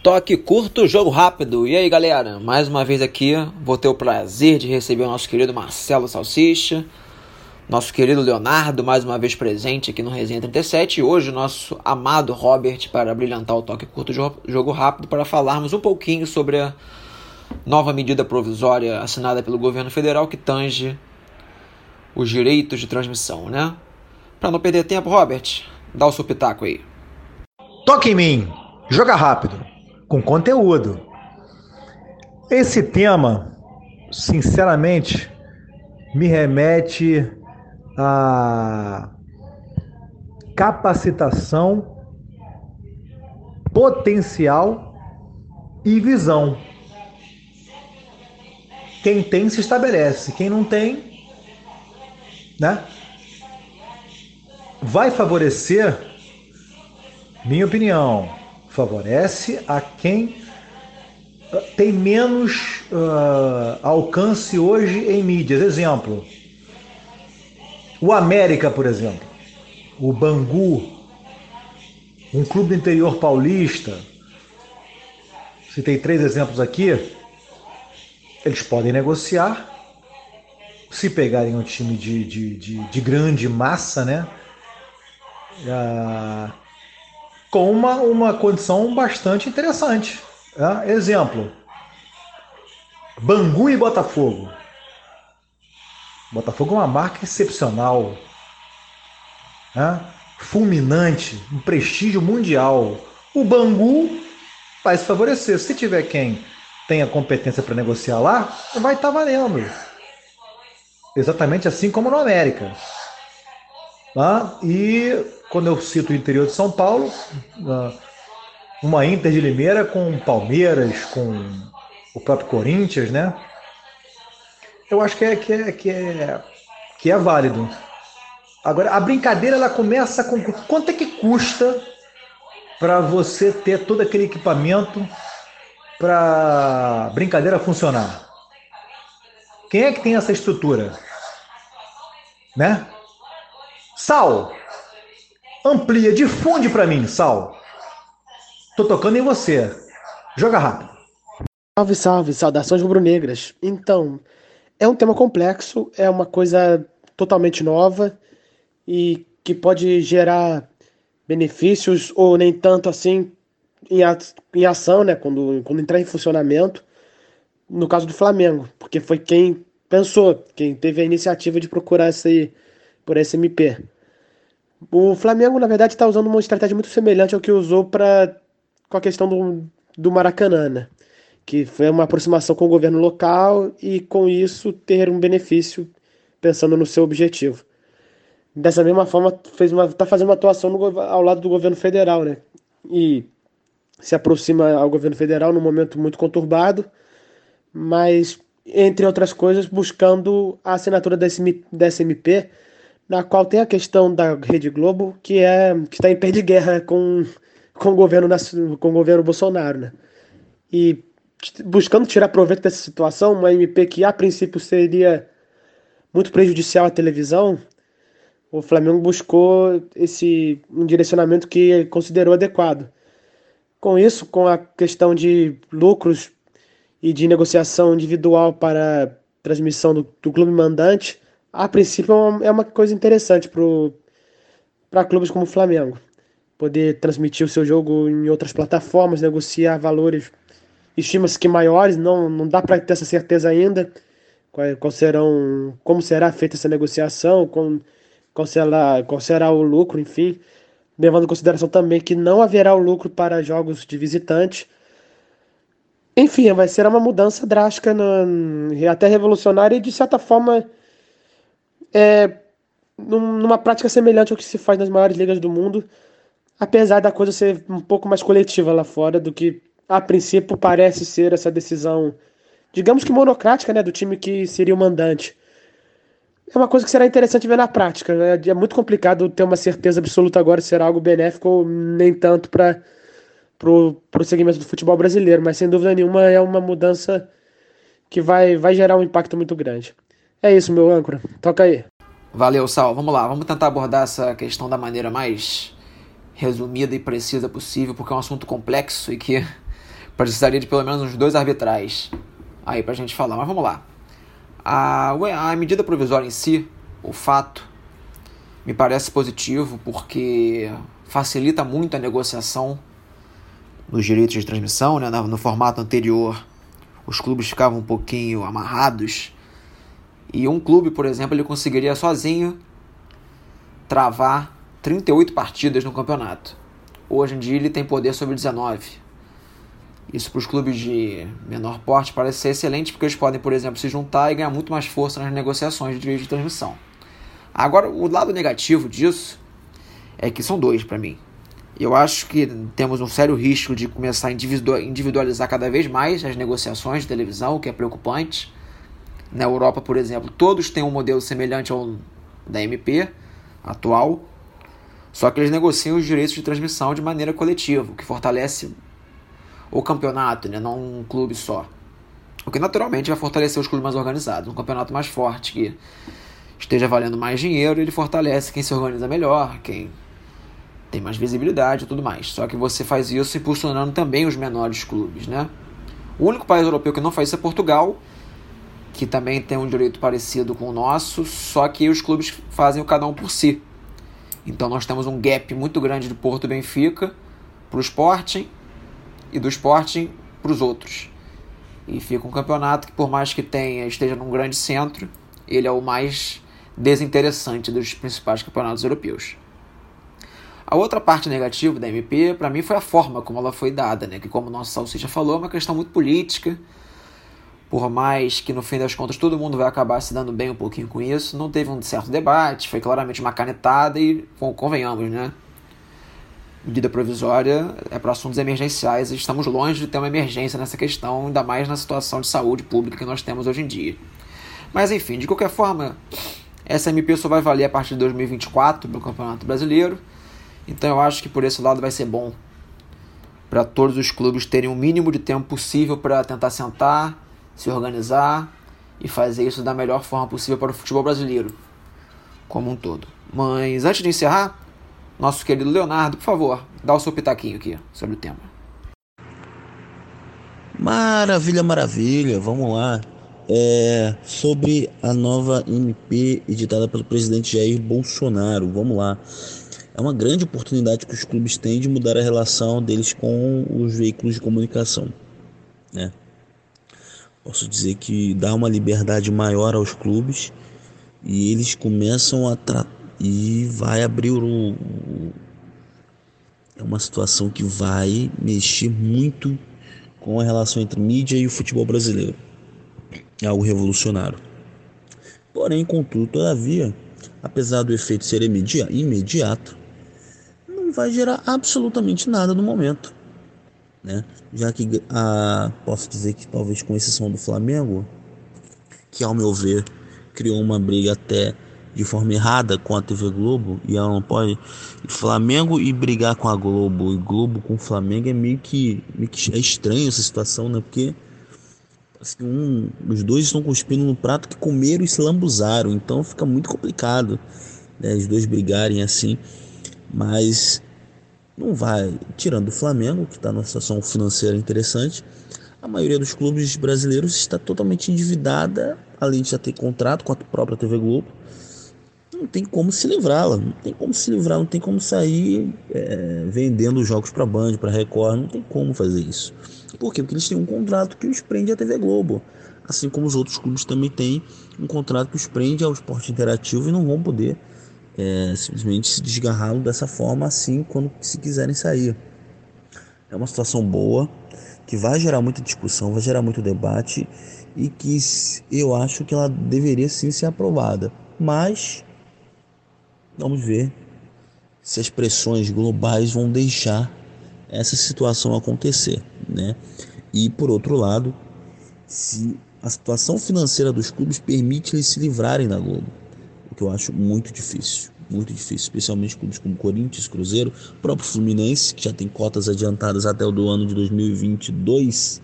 Toque curto, jogo rápido. E aí, galera? Mais uma vez aqui, vou ter o prazer de receber o nosso querido Marcelo Salsicha, nosso querido Leonardo, mais uma vez presente aqui no Resenha 37, e hoje o nosso amado Robert para brilhantar o Toque curto, jogo rápido, para falarmos um pouquinho sobre a nova medida provisória assinada pelo governo federal que tange os direitos de transmissão, né? Para não perder tempo, Robert, dá o seu pitaco aí. Toque em mim, joga rápido com conteúdo. Esse tema, sinceramente, me remete a capacitação, potencial e visão. Quem tem se estabelece, quem não tem, né? Vai favorecer, minha opinião, favorece a quem ah, tem menos uh, alcance hoje em mídias. Exemplo, o América, por exemplo, o Bangu, um clube do interior paulista. Citei três exemplos aqui. Eles podem negociar. Se pegarem um time de, de, de, de grande massa, né? Uh, com uma, uma condição bastante interessante. É? Exemplo: Bangu e Botafogo. Botafogo é uma marca excepcional, é? fulminante, um prestígio mundial. O Bangu vai se favorecer. Se tiver quem tenha competência para negociar lá, vai estar tá valendo. Exatamente assim como no América. Tá? E quando eu cito o interior de São Paulo, uma Inter de Limeira com Palmeiras, com o próprio Corinthians, né? Eu acho que é, que é, que é, que é válido. Agora, a brincadeira ela começa com quanto é que custa para você ter todo aquele equipamento para brincadeira funcionar? Quem é que tem essa estrutura? Né? Sal, amplia, difunde para mim, Sal. Tô tocando em você. Joga rápido. Salve, salve, saudações rubro-negras. Então, é um tema complexo, é uma coisa totalmente nova e que pode gerar benefícios ou nem tanto assim em, ação, né, quando, quando entrar em funcionamento, no caso do Flamengo, porque foi quem pensou, quem teve a iniciativa de procurar esse, por esse MP. O Flamengo, na verdade, está usando uma estratégia muito semelhante ao que usou para com a questão do, do Maracanã, né? que foi uma aproximação com o governo local e, com isso, ter um benefício pensando no seu objetivo. Dessa mesma forma, está fazendo uma atuação no, ao lado do governo federal, né? E se aproxima ao governo federal num momento muito conturbado, mas, entre outras coisas, buscando a assinatura desse, desse MP na qual tem a questão da Rede Globo, que é que está em pé de guerra com, com, o governo, com o governo Bolsonaro. Né? E buscando tirar proveito dessa situação, uma MP que a princípio seria muito prejudicial à televisão, o Flamengo buscou esse um direcionamento que considerou adequado. Com isso, com a questão de lucros e de negociação individual para transmissão do, do clube mandante, a princípio é uma, é coisa interessante para clubes como o Flamengo. Poder transmitir o seu jogo em outras plataformas, negociar valores, estima-se que maiores, não, não dá para ter essa certeza ainda. Qual, qual, serão, como será feita essa negociação, com, qual, será, qual será o lucro, enfim. Levando em consideração também que não haverá o lucro para jogos de visitante. Enfim, vai ser uma mudança drástica, no, até revolucionária e de certa forma é, numa prática semelhante ao que se faz nas maiores ligas do mundo, apesar da coisa ser um pouco mais coletiva lá fora do que a princípio parece ser essa decisão, digamos que monocrática, né, do time que seria o mandante. É uma coisa que será interessante ver na prática. Né? É muito complicado ter uma certeza absoluta agora se será algo benéfico ou nem tanto para o segmento do futebol brasileiro, mas sem dúvida nenhuma é uma mudança que vai, vai gerar um impacto muito grande. É isso, meu âncora. Toca aí. Valeu, Sal. Vamos lá, vamos tentar abordar essa questão da maneira mais resumida e precisa possível, porque é um assunto complexo e que precisaria de pelo menos uns dois arbitrais aí pra gente falar. Mas vamos lá. A, a medida provisória em si, o fato, me parece positivo porque facilita muito a negociação dos direitos de transmissão. Né? No formato anterior, os clubes ficavam um pouquinho amarrados. E um clube, por exemplo, ele conseguiria sozinho travar 38 partidas no campeonato. Hoje em dia ele tem poder sobre 19. Isso para os clubes de menor porte parece ser excelente porque eles podem, por exemplo, se juntar e ganhar muito mais força nas negociações de direitos de transmissão. Agora, o lado negativo disso é que são dois para mim. Eu acho que temos um sério risco de começar a individualizar cada vez mais as negociações de televisão, o que é preocupante. Na Europa, por exemplo, todos têm um modelo semelhante ao da MP atual, só que eles negociam os direitos de transmissão de maneira coletiva, o que fortalece o campeonato, né? não um clube só. O que naturalmente vai fortalecer os clubes mais organizados. Um campeonato mais forte que esteja valendo mais dinheiro, ele fortalece quem se organiza melhor, quem tem mais visibilidade e tudo mais. Só que você faz isso impulsionando também os menores clubes, né? O único país europeu que não faz isso é Portugal, que também tem um direito parecido com o nosso, só que os clubes fazem o cada um por si. Então nós temos um gap muito grande do Porto e Benfica para o Sporting e do Sporting para os outros. E fica um campeonato que, por mais que tenha esteja num grande centro, ele é o mais desinteressante dos principais campeonatos europeus. A outra parte negativa da MP, para mim, foi a forma como ela foi dada, né? que, como o nosso Salsicha falou, é uma questão muito política. Por mais que, no fim das contas, todo mundo vai acabar se dando bem um pouquinho com isso, não teve um certo debate, foi claramente uma canetada e, convenhamos, né? medida provisória é para assuntos emergenciais e estamos longe de ter uma emergência nessa questão, ainda mais na situação de saúde pública que nós temos hoje em dia. Mas enfim, de qualquer forma, essa MP só vai valer a partir de 2024 para o Campeonato Brasileiro, então eu acho que por esse lado vai ser bom para todos os clubes terem o mínimo de tempo possível para tentar sentar, se organizar e fazer isso da melhor forma possível para o futebol brasileiro como um todo. Mas antes de encerrar, nosso querido Leonardo, por favor, dá o seu pitaquinho aqui sobre o tema. Maravilha, maravilha, vamos lá. É, sobre a nova MP editada pelo presidente Jair Bolsonaro, vamos lá. É uma grande oportunidade que os clubes têm de mudar a relação deles com os veículos de comunicação. Né? Posso dizer que dá uma liberdade maior aos clubes e eles começam a e vai abrir o. É uma situação que vai mexer muito com a relação entre mídia e o futebol brasileiro. É algo revolucionário. Porém, contudo, todavia, apesar do efeito ser imediato, não vai gerar absolutamente nada no momento. Né? Já que a, posso dizer que talvez com exceção do Flamengo, que ao meu ver criou uma briga até de forma errada com a TV Globo e ela não pode Flamengo e brigar com a Globo e Globo com o Flamengo é meio que, meio que é estranho essa situação, né? Porque assim, um, os dois estão cuspindo no prato que comeram e se lambuzaram, então fica muito complicado né, os dois brigarem assim, mas não vai, tirando o Flamengo, que está numa situação financeira interessante, a maioria dos clubes brasileiros está totalmente endividada, além de já ter contrato com a própria TV Globo, não tem como se livrá-la, não tem como se livrar, não tem como sair é, vendendo jogos para Band, para Record, não tem como fazer isso. Por quê? Porque eles têm um contrato que os prende à TV Globo, assim como os outros clubes também têm um contrato que os prende ao esporte interativo e não vão poder é, simplesmente se desgarrá-lo dessa forma assim quando se quiserem sair. É uma situação boa que vai gerar muita discussão, vai gerar muito debate e que eu acho que ela deveria sim ser aprovada. Mas Vamos ver se as pressões globais vão deixar essa situação acontecer, né? E por outro lado, se a situação financeira dos clubes permite eles se livrarem da Globo, que eu acho muito difícil, muito difícil, especialmente clubes como Corinthians, Cruzeiro, próprio Fluminense, que já tem cotas adiantadas até o do ano de 2022,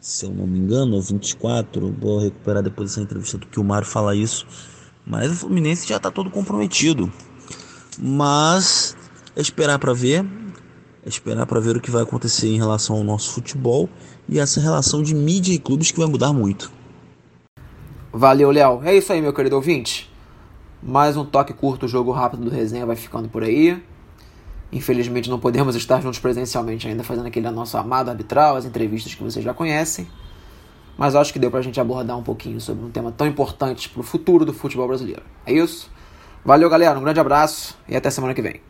se eu não me engano, ou 24, vou recuperar depois dessa entrevista do que o Mário fala isso mas o Fluminense já está todo comprometido. Mas é esperar para ver. É esperar para ver o que vai acontecer em relação ao nosso futebol e essa relação de mídia e clubes que vai mudar muito. Valeu, Léo. É isso aí, meu querido ouvinte. Mais um toque curto, jogo rápido do resenha vai ficando por aí. Infelizmente não podemos estar juntos presencialmente ainda fazendo aquele nosso amado arbitral, as entrevistas que vocês já conhecem. Mas acho que deu pra gente abordar um pouquinho sobre um tema tão importante pro futuro do futebol brasileiro. É isso? Valeu, galera. Um grande abraço e até semana que vem.